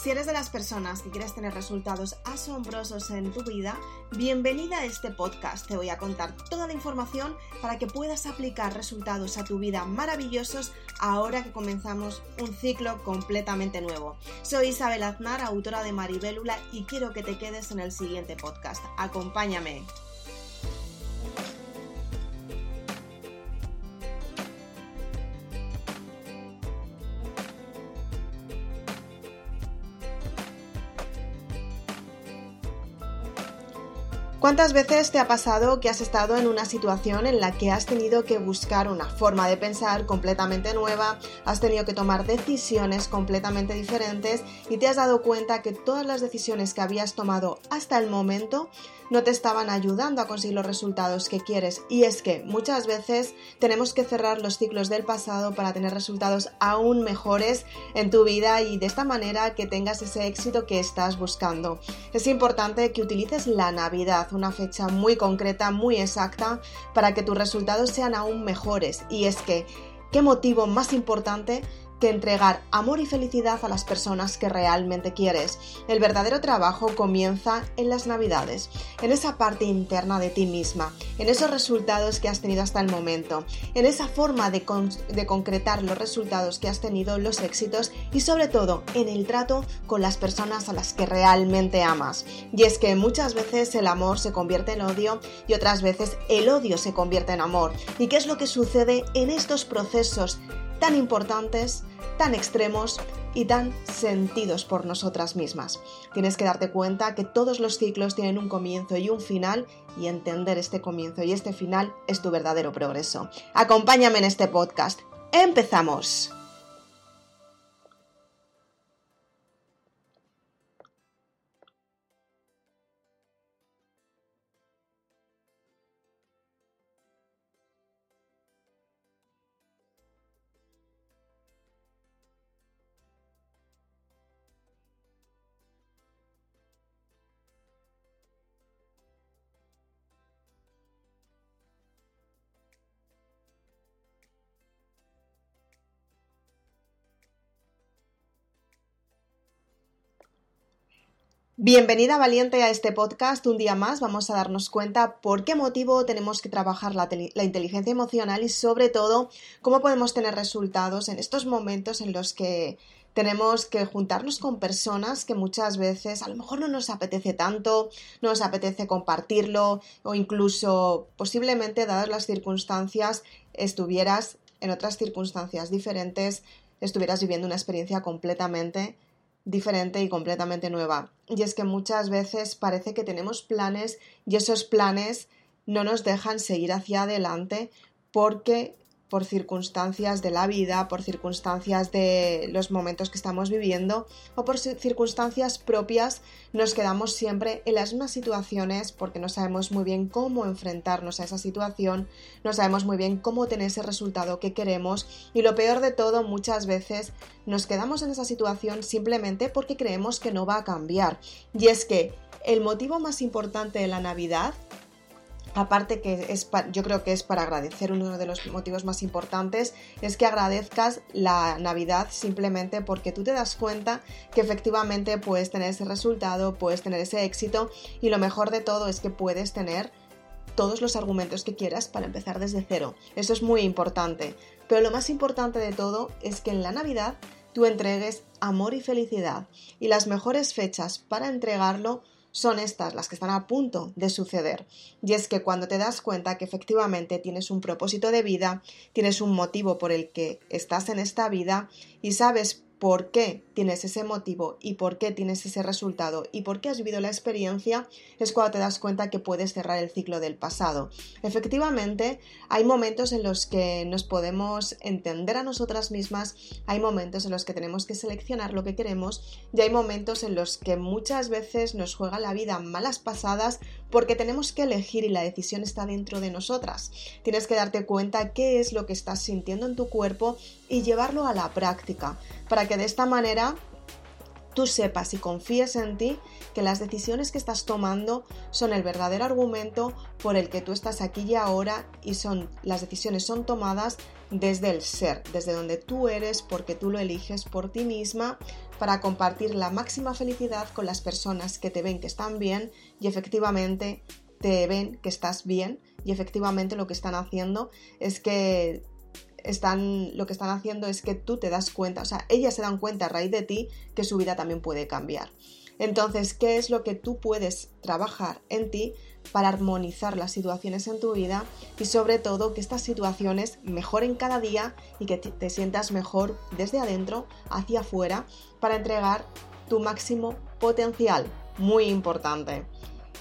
Si eres de las personas que quieres tener resultados asombrosos en tu vida, bienvenida a este podcast. Te voy a contar toda la información para que puedas aplicar resultados a tu vida maravillosos ahora que comenzamos un ciclo completamente nuevo. Soy Isabel Aznar, autora de Maribélula, y quiero que te quedes en el siguiente podcast. Acompáñame. ¿Cuántas veces te ha pasado que has estado en una situación en la que has tenido que buscar una forma de pensar completamente nueva, has tenido que tomar decisiones completamente diferentes y te has dado cuenta que todas las decisiones que habías tomado hasta el momento no te estaban ayudando a conseguir los resultados que quieres? Y es que muchas veces tenemos que cerrar los ciclos del pasado para tener resultados aún mejores en tu vida y de esta manera que tengas ese éxito que estás buscando. Es importante que utilices la Navidad una fecha muy concreta, muy exacta, para que tus resultados sean aún mejores. Y es que, ¿qué motivo más importante que entregar amor y felicidad a las personas que realmente quieres. El verdadero trabajo comienza en las navidades, en esa parte interna de ti misma, en esos resultados que has tenido hasta el momento, en esa forma de, de concretar los resultados que has tenido, los éxitos y sobre todo en el trato con las personas a las que realmente amas. Y es que muchas veces el amor se convierte en odio y otras veces el odio se convierte en amor. ¿Y qué es lo que sucede en estos procesos tan importantes, tan extremos y tan sentidos por nosotras mismas. Tienes que darte cuenta que todos los ciclos tienen un comienzo y un final y entender este comienzo y este final es tu verdadero progreso. Acompáñame en este podcast. ¡Empezamos! Bienvenida valiente a este podcast. Un día más vamos a darnos cuenta por qué motivo tenemos que trabajar la, inteligencia emocional y sobre todo cómo podemos tener resultados en estos momentos en los que tenemos que juntarnos con personas que muchas veces a lo mejor no nos apetece tanto, no nos apetece compartirlo o incluso posiblemente dadas las circunstancias estuvieras en otras circunstancias diferentes, estuvieras viviendo una experiencia completamente diferente y completamente nueva. Y es que muchas veces parece que tenemos planes y esos planes no nos dejan seguir hacia adelante porque por circunstancias de la vida, por circunstancias de los momentos que estamos viviendo o por circunstancias propias, nos quedamos siempre en las mismas situaciones porque no sabemos muy bien cómo enfrentarnos a esa situación, no sabemos muy bien cómo tener ese resultado que queremos y lo peor de todo, muchas veces nos quedamos en esa situación simplemente porque creemos que no va a cambiar. Y es que el motivo más importante de la Navidad aparte que es yo creo que es para agradecer uno de los motivos más importantes es que agradezcas la Navidad simplemente porque tú te das cuenta que efectivamente puedes tener ese resultado, puedes tener ese éxito y lo mejor de todo es que puedes tener todos los argumentos que quieras para empezar desde cero. Eso es muy importante. Pero lo más importante de todo es que en la Navidad tú entregues amor y felicidad y las mejores fechas para entregarlo son estas las que están a punto de suceder. Y es que cuando te das cuenta que efectivamente tienes un propósito de vida, tienes un motivo por el que estás en esta vida y sabes por qué tienes ese motivo y por qué tienes ese resultado y por qué has vivido la experiencia, es cuando te das cuenta que puedes cerrar el ciclo del pasado. Efectivamente, hay momentos en los que nos podemos entender a nosotras mismas, hay momentos en los que tenemos que seleccionar lo que queremos y hay momentos en los que muchas veces nos juega la vida malas pasadas porque tenemos que elegir y la decisión está dentro de nosotras. Tienes que darte cuenta qué es lo que estás sintiendo en tu cuerpo y llevarlo a la práctica para que de esta manera tú sepas y confíes en ti que las decisiones que estás tomando son el verdadero argumento por el que tú estás aquí y ahora y son las decisiones son tomadas desde el ser, desde donde tú eres, porque tú lo eliges por ti misma, para compartir la máxima felicidad con las personas que te ven que están bien y efectivamente te ven que estás bien y efectivamente lo que están haciendo es que están lo que están haciendo es que tú te das cuenta, o sea, ellas se dan cuenta a raíz de ti que su vida también puede cambiar. Entonces, ¿qué es lo que tú puedes trabajar en ti para armonizar las situaciones en tu vida y sobre todo que estas situaciones mejoren cada día y que te sientas mejor desde adentro hacia afuera para entregar tu máximo potencial? Muy importante.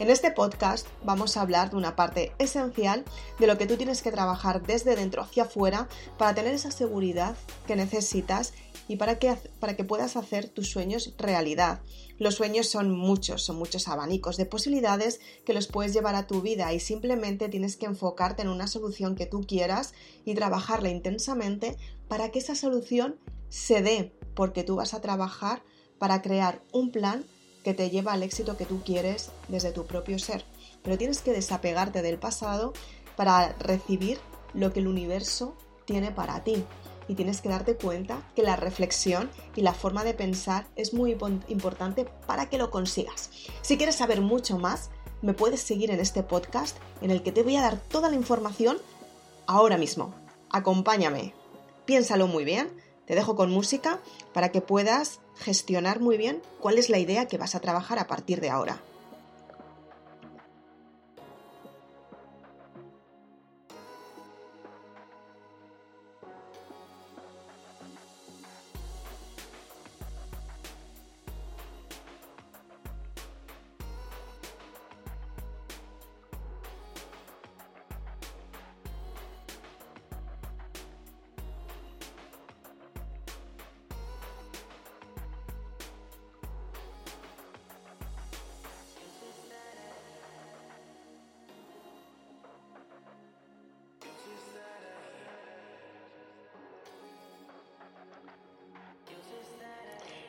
En este podcast vamos a hablar de una parte esencial de lo que tú tienes que trabajar desde dentro hacia afuera para tener esa seguridad que necesitas y para que, para que puedas hacer tus sueños realidad. Los sueños son muchos, son muchos abanicos de posibilidades que los puedes llevar a tu vida y simplemente tienes que enfocarte en una solución que tú quieras y trabajarla intensamente para que esa solución se dé, porque tú vas a trabajar para crear un plan que te lleva al éxito que tú quieres desde tu propio ser. Pero tienes que desapegarte del pasado para recibir lo que el universo tiene para ti. Y tienes que darte cuenta que la reflexión y la forma de pensar es muy importante para que lo consigas. Si quieres saber mucho más, me puedes seguir en este podcast en el que te voy a dar toda la información ahora mismo. Acompáñame. Piénsalo muy bien. Te dejo con música para que puedas gestionar muy bien cuál es la idea que vas a trabajar a partir de ahora.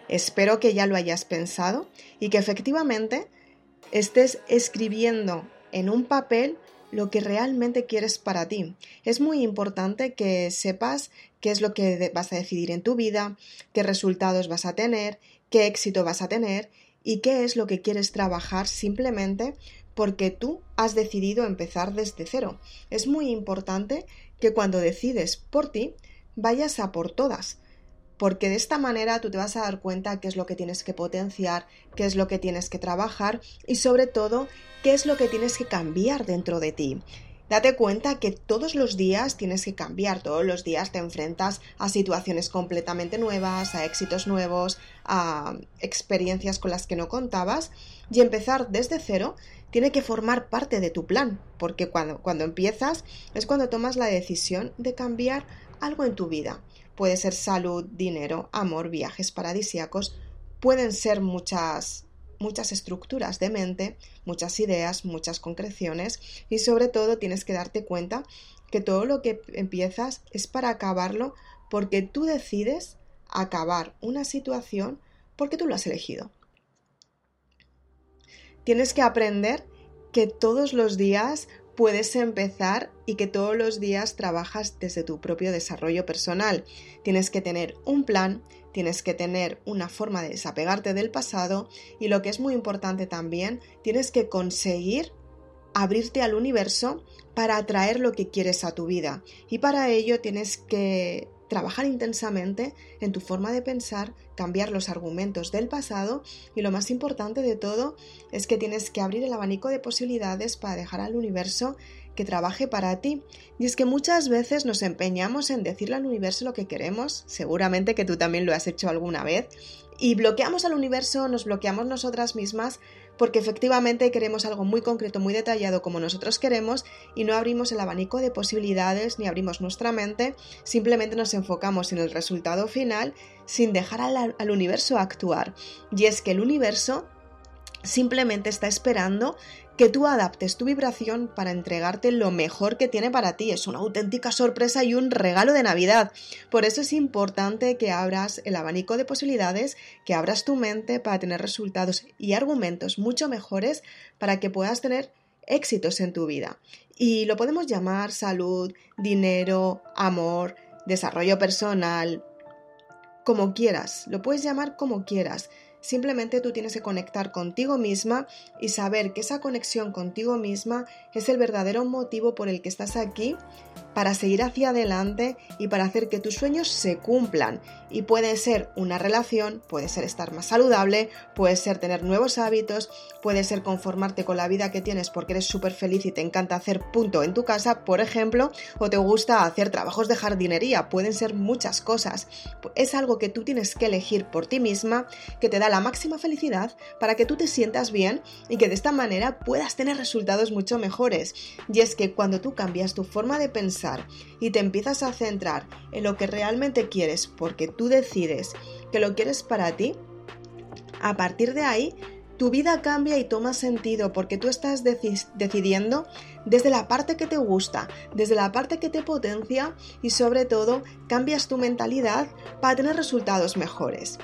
Espero que ya lo hayas pensado y que efectivamente estés escribiendo en un papel lo que realmente quieres para ti. Es muy importante que sepas qué es lo que vas a decidir en tu vida, qué resultados vas a tener, qué éxito vas a tener y qué es lo que quieres trabajar simplemente porque tú has decidido empezar desde cero. Es muy importante que cuando decides por ti vayas a por todas porque de esta manera tú te vas a dar cuenta qué es lo que tienes que potenciar, qué es lo que tienes que trabajar y sobre todo qué es lo que tienes que cambiar dentro de ti. Date cuenta que todos los días tienes que cambiar, todos los días te enfrentas a situaciones completamente nuevas, a éxitos nuevos, a experiencias con las que no contabas y empezar desde cero tiene que formar parte de tu plan, porque cuando, cuando empiezas es cuando tomas la decisión de cambiar algo en tu vida. Puede ser salud, dinero, amor, viajes paradisíacos. Pueden ser muchas, muchas estructuras de mente, muchas ideas, muchas concreciones y sobre todo tienes que darte cuenta que todo lo que empiezas es para acabarlo porque tú decides acabar una situación porque tú lo has elegido. Tienes que aprender que todos los días puedes empezar y que todos los días trabajas desde tu propio desarrollo personal. Tienes que tener un plan, tienes que tener una forma de desapegarte del pasado y lo que es muy importante también, tienes que conseguir abrirte al universo para atraer lo que quieres a tu vida. Y para ello tienes que trabajar intensamente en tu forma de pensar, cambiar los argumentos del pasado y lo más importante de todo es que tienes que abrir el abanico de posibilidades para dejar al universo que trabaje para ti. Y es que muchas veces nos empeñamos en decirle al universo lo que queremos, seguramente que tú también lo has hecho alguna vez, y bloqueamos al universo, nos bloqueamos nosotras mismas porque efectivamente queremos algo muy concreto, muy detallado como nosotros queremos y no abrimos el abanico de posibilidades ni abrimos nuestra mente, simplemente nos enfocamos en el resultado final sin dejar al, al universo actuar. Y es que el universo simplemente está esperando que tú adaptes tu vibración para entregarte lo mejor que tiene para ti. Es una auténtica sorpresa y un regalo de Navidad. Por eso es importante que abras el abanico de posibilidades, que abras tu mente para tener resultados y argumentos mucho mejores para que puedas tener éxitos en tu vida. Y lo podemos llamar salud, dinero, amor, desarrollo personal, como quieras, lo puedes llamar como quieras. Simplemente tú tienes que conectar contigo misma y saber que esa conexión contigo misma es el verdadero motivo por el que estás aquí para seguir hacia adelante y para hacer que tus sueños se cumplan. Y puede ser una relación, puede ser estar más saludable, puede ser tener nuevos hábitos, puede ser conformarte con la vida que tienes porque eres súper feliz y te encanta hacer punto en tu casa, por ejemplo, o te gusta hacer trabajos de jardinería, pueden ser muchas cosas. Es algo que tú tienes que elegir por ti misma, que te da la máxima felicidad para que tú te sientas bien y que de esta manera puedas tener resultados mucho mejores. Y es que cuando tú cambias tu forma de pensar, y te empiezas a centrar en lo que realmente quieres porque tú decides que lo quieres para ti, a partir de ahí tu vida cambia y toma sentido porque tú estás decidiendo desde la parte que te gusta, desde la parte que te potencia y sobre todo cambias tu mentalidad para tener resultados mejores.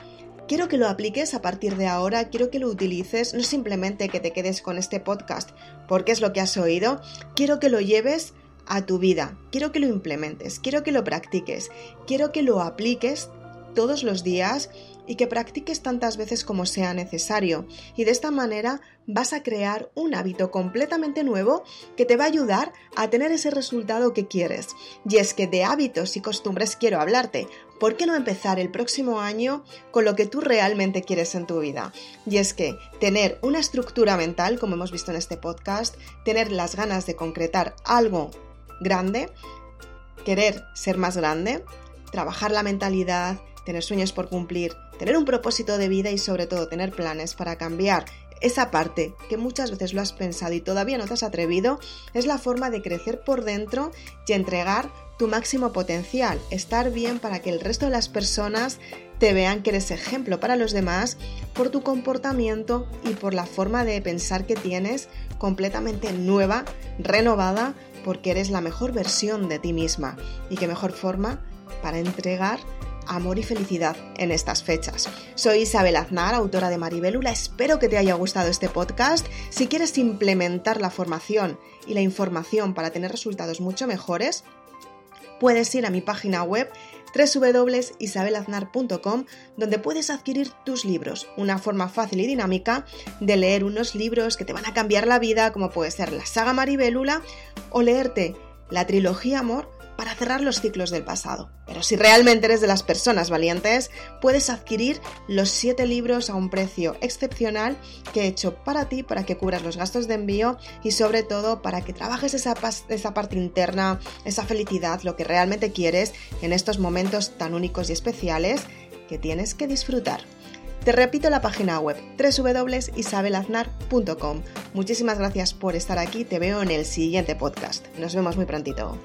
Quiero que lo apliques a partir de ahora, quiero que lo utilices, no simplemente que te quedes con este podcast porque es lo que has oído, quiero que lo lleves a tu vida. Quiero que lo implementes, quiero que lo practiques, quiero que lo apliques todos los días y que practiques tantas veces como sea necesario. Y de esta manera vas a crear un hábito completamente nuevo que te va a ayudar a tener ese resultado que quieres. Y es que de hábitos y costumbres quiero hablarte. ¿Por qué no empezar el próximo año con lo que tú realmente quieres en tu vida? Y es que tener una estructura mental, como hemos visto en este podcast, tener las ganas de concretar algo grande, querer ser más grande, trabajar la mentalidad, tener sueños por cumplir, tener un propósito de vida y sobre todo tener planes para cambiar esa parte que muchas veces lo has pensado y todavía no te has atrevido, es la forma de crecer por dentro y entregar tu máximo potencial, estar bien para que el resto de las personas te vean que eres ejemplo para los demás por tu comportamiento y por la forma de pensar que tienes completamente nueva, renovada, porque eres la mejor versión de ti misma. Y qué mejor forma para entregar amor y felicidad en estas fechas. Soy Isabel Aznar, autora de Maribélula. Espero que te haya gustado este podcast. Si quieres implementar la formación y la información para tener resultados mucho mejores, puedes ir a mi página web www.isabelaznar.com donde puedes adquirir tus libros, una forma fácil y dinámica de leer unos libros que te van a cambiar la vida, como puede ser la saga Maribélula o leerte la trilogía Amor para cerrar los ciclos del pasado. Pero si realmente eres de las personas valientes, puedes adquirir los 7 libros a un precio excepcional que he hecho para ti, para que cubras los gastos de envío y sobre todo para que trabajes esa, esa parte interna, esa felicidad, lo que realmente quieres en estos momentos tan únicos y especiales que tienes que disfrutar. Te repito la página web www.isabelaznar.com. Muchísimas gracias por estar aquí, te veo en el siguiente podcast. Nos vemos muy prontito.